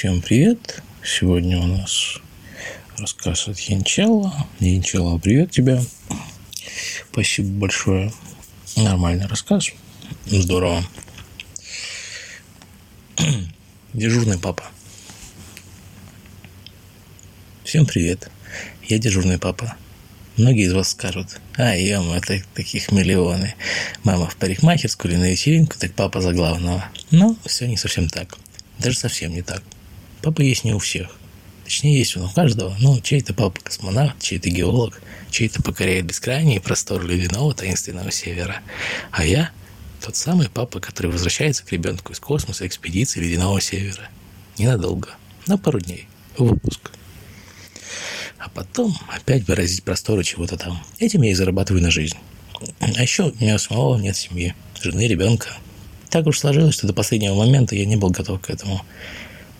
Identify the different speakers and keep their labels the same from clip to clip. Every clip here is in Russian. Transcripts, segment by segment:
Speaker 1: Всем привет! Сегодня у нас рассказ от Янчела. Янчела, привет тебе. Спасибо большое. Нормальный рассказ. Здорово. Дежурный папа. Всем привет. Я дежурный папа. Многие из вас скажут, а, ем, это таких миллионы. Мама в парикмахерскую или на вечеринку, так папа за главного. Но все не совсем так. Даже совсем не так. Папа есть не у всех. Точнее, есть он у каждого, но чей-то папа космонавт, чей-то геолог, чей-то покоряет бескрайние просторы ледяного таинственного севера. А я тот самый папа, который возвращается к ребенку из космоса экспедиции ледяного севера. Ненадолго, на пару дней, в отпуск а потом опять выразить просторы чего-то там. Этим я и зарабатываю на жизнь. А еще у меня самого нет семьи, жены, ребенка. Так уж сложилось, что до последнего момента я не был готов к этому.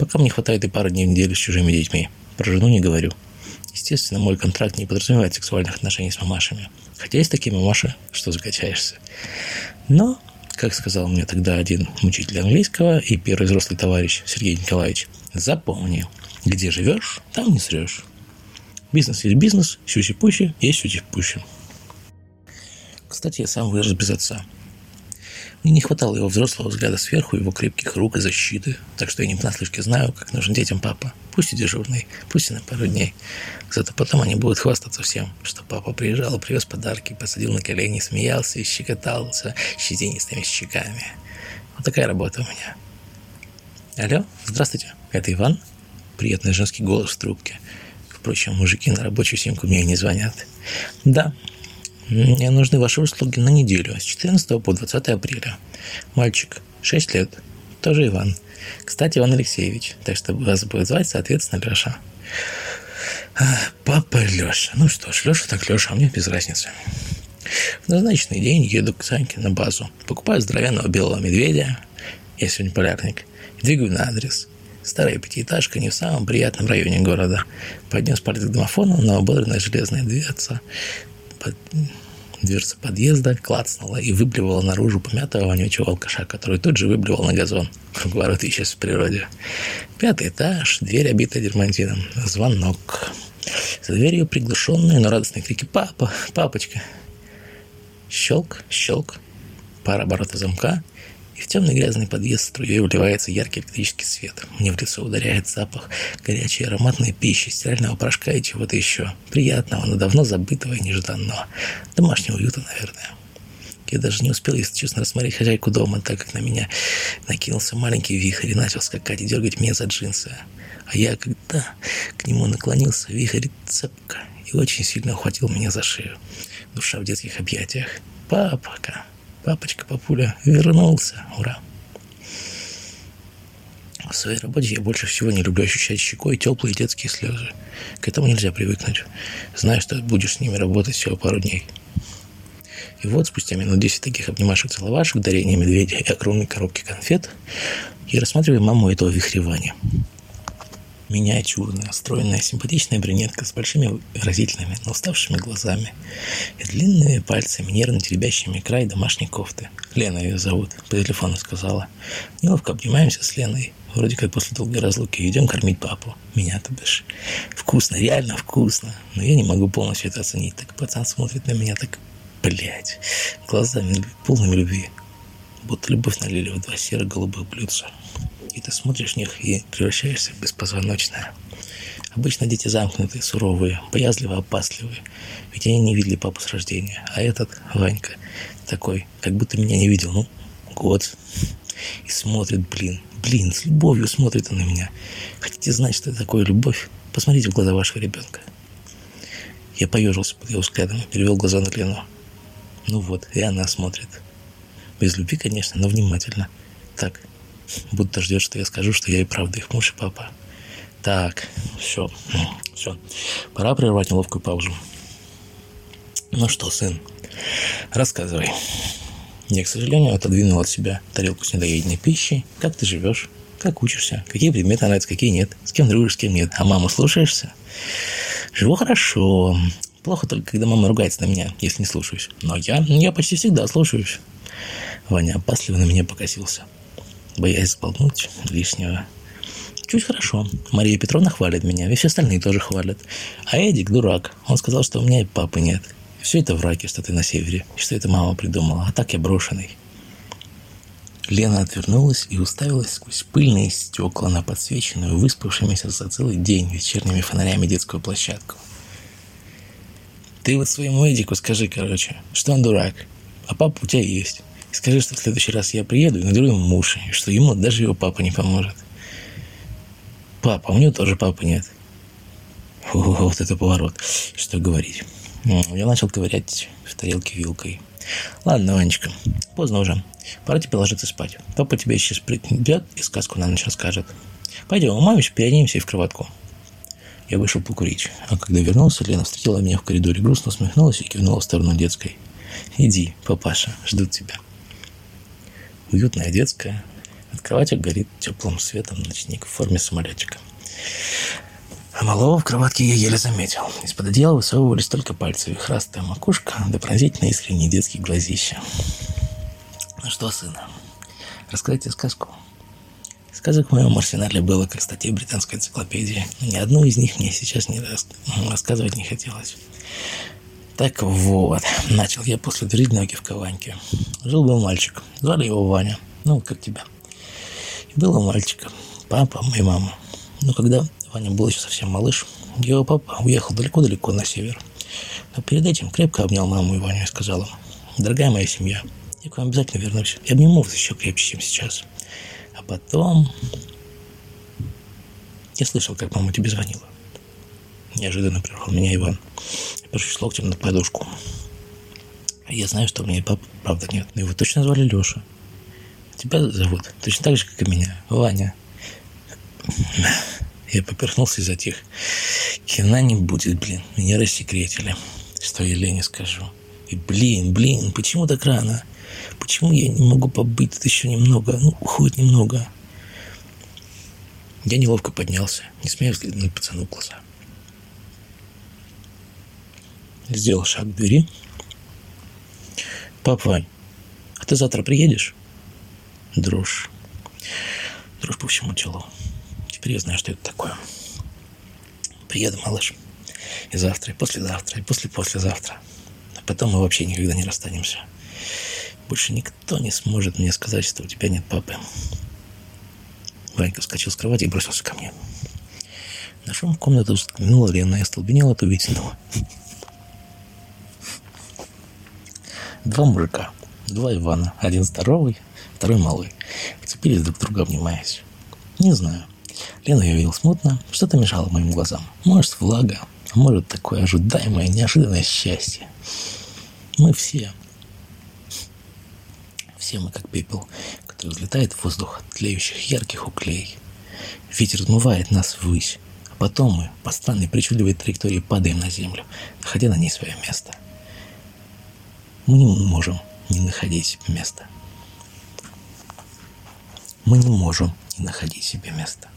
Speaker 1: Пока мне хватает и пары дней в неделю с чужими детьми. Про жену не говорю. Естественно, мой контракт не подразумевает сексуальных отношений с мамашами. Хотя есть такие мамаши, что закачаешься. Но, как сказал мне тогда один учитель английского и первый взрослый товарищ Сергей Николаевич, запомни, где живешь, там не срешь. Бизнес есть бизнес, сюси-пуси есть сюси-пуси. Кстати, я сам вырос без отца. Мне не хватало его взрослого взгляда сверху, его крепких рук и защиты, так что я не понаслышке знаю, как нужен детям папа. Пусть и дежурный, пусть и на пару дней. Зато потом они будут хвастаться всем, что папа приезжал, привез подарки, посадил на колени, смеялся и щекотался щетинистыми щеками. Вот такая работа у меня. Алло, здравствуйте, это Иван? Приятный женский голос в трубке – Впрочем, мужики на рабочую симку мне не звонят. Да, мне нужны ваши услуги на неделю, с 14 по 20 апреля. Мальчик, 6 лет, тоже Иван. Кстати, Иван Алексеевич, так что вас будет звать, соответственно, Леша. Папа Леша. Ну что ж, Леша так Леша, а мне без разницы. В назначенный день еду к Саньке на базу. Покупаю здоровенного белого медведя. Я сегодня полярник. Двигаю на адрес. Старая пятиэтажка не в самом приятном районе города. Поднес палец к домофону, но ободранная железная дверца, под... дверца подъезда клацнула и выблевала наружу помятого вонючего алкаша, который тут же выблевал на газон. Круговорот исчез в природе. Пятый этаж, дверь обита дермантином. Звонок. За дверью приглушенные, но радостные крики «Папа! Папочка!» Щелк, щелк. Пара оборотов замка — и в темный грязный подъезд струей вливается яркий электрический свет. Мне в лицо ударяет запах горячей ароматной пищи, стирального порошка и чего-то еще. Приятного, но давно забытого и нежданного. Домашнего уюта, наверное. Я даже не успел, если честно, рассмотреть хозяйку дома, так как на меня накинулся маленький вихрь и начал скакать и дергать меня за джинсы. А я, когда к нему наклонился, вихрь цепко и очень сильно ухватил меня за шею. Душа в детских объятиях. «Папака!» Папочка, папуля, вернулся. Ура. В своей работе я больше всего не люблю ощущать щекой теплые детские слезы. К этому нельзя привыкнуть. Знаю, что будешь с ними работать всего пару дней. И вот спустя минут 10 таких обнимашек-целовашек, дарения медведя и огромной коробки конфет, я рассматриваю маму этого вихревания миниатюрная, стройная, симпатичная брюнетка с большими выразительными, но уставшими глазами и длинными пальцами, нервно теребящими край домашней кофты. Лена ее зовут, по телефону сказала. Неловко обнимаемся с Леной, вроде как после долгой разлуки, идем кормить папу. Меня, то бишь. Вкусно, реально вкусно. Но я не могу полностью это оценить. Так пацан смотрит на меня так, блядь, глазами полными любви. Будто любовь налили в два серо-голубых блюдца и ты смотришь в них и превращаешься в беспозвоночное. Обычно дети замкнутые, суровые, боязливые, опасливые. Ведь они не видели папу с рождения. А этот, Ванька, такой, как будто меня не видел, ну, год. И смотрит, блин, блин, с любовью смотрит он на меня. Хотите знать, что это такое любовь? Посмотрите в глаза вашего ребенка. Я поежился под его взглядом, перевел глаза на Лену. Ну вот, и она смотрит. Без любви, конечно, но внимательно. Так, будто ждет, что я скажу, что я и правда их муж и папа. Так, все, все. Пора прервать неловкую паузу. Ну что, сын, рассказывай. Я, к сожалению, отодвинул от себя тарелку с недоеденной пищей. Как ты живешь? Как учишься? Какие предметы нравятся, какие нет? С кем дружишь, с кем нет? А маму слушаешься? Живу хорошо. Плохо только, когда мама ругается на меня, если не слушаюсь. Но я, я почти всегда слушаюсь. Ваня опасливо на меня покосился боясь сболтнуть лишнего. Чуть хорошо. Мария Петровна хвалит меня, и все остальные тоже хвалят. А Эдик дурак. Он сказал, что у меня и папы нет. Все это враки, что ты на севере, что это мама придумала, а так я брошенный. Лена отвернулась и уставилась сквозь пыльные стекла на подсвеченную, выспавшимися за целый день вечерними фонарями детскую площадку. Ты вот своему Эдику скажи, короче, что он дурак, а папа у тебя есть. И скажи, что в следующий раз я приеду и надру ему муж, и что ему даже его папа не поможет. Папа, у него тоже папы нет. О, вот это поворот. Что говорить. Я начал ковырять в тарелке вилкой. Ладно, Ванечка, поздно уже. Пора тебе ложиться спать. Папа тебе сейчас придет и сказку на ночь расскажет. Пойдем, умоемся, переоденемся и в кроватку. Я вышел покурить, а когда вернулся, Лена встретила меня в коридоре, грустно усмехнулась и кивнула в сторону детской. «Иди, папаша, ждут тебя». Уютная детская. От кровати горит теплым светом ночник в форме самолетика. А малого в кроватке я еле заметил. Из-под одеяла высовывались только пальцы, вихрастая макушка, да пронзительно искренние детские глазища. Ну что, сын, рассказать сказку? Сказок в моем арсенале было как статей британской энциклопедии. Ни одну из них мне сейчас не рас... рассказывать не хотелось. Так вот, начал я после длительного в Каваньке. Жил-был мальчик, звали его Ваня, ну, как тебя. И был у мальчика папа и мама. Но когда Ваня был еще совсем малыш. Его папа уехал далеко-далеко на север. Но перед этим крепко обнял маму и Ваню и сказал им, «Дорогая моя семья, я к вам обязательно вернусь. Я обниму вас еще крепче, чем сейчас». А потом... Я слышал, как мама тебе звонила. Неожиданно прервал меня Иван. Опершись локтем на подушку. Я знаю, что у меня папы, правда, нет. Но его точно звали Леша. Тебя зовут точно так же, как и меня. Ваня. Я поперхнулся и затих. Кино не будет, блин. Меня рассекретили. Что я Лене скажу. И блин, блин, почему так рано? Почему я не могу побыть тут еще немного? Ну, хоть немного. Я неловко поднялся, не смея взглянуть пацану в глаза. Сделал шаг к двери. Пап, Вань, а ты завтра приедешь? Дрожь. Дрожь по всему телу. Теперь я знаю, что это такое. Приеду, малыш. И завтра, и послезавтра, и после-послезавтра. А потом мы вообще никогда не расстанемся. Больше никто не сможет мне сказать, что у тебя нет папы. Ванька вскочил с кровати и бросился ко мне. На шум в комнату взглянула Лена и остолбенела от увиденного. Два мужика, два Ивана, один здоровый, второй малый, вцепились друг друга, обнимаясь. Не знаю, Лену я видел смутно, что-то мешало моим глазам. Может, влага, а может, такое ожидаемое, неожиданное счастье. Мы все, все мы как пепел, который взлетает в воздух от тлеющих ярких уклей. Ветер отмывает нас ввысь, а потом мы по странной причудливой траектории падаем на землю, находя на ней свое место. Мы не можем не находить себе места. Мы не можем не находить себе места.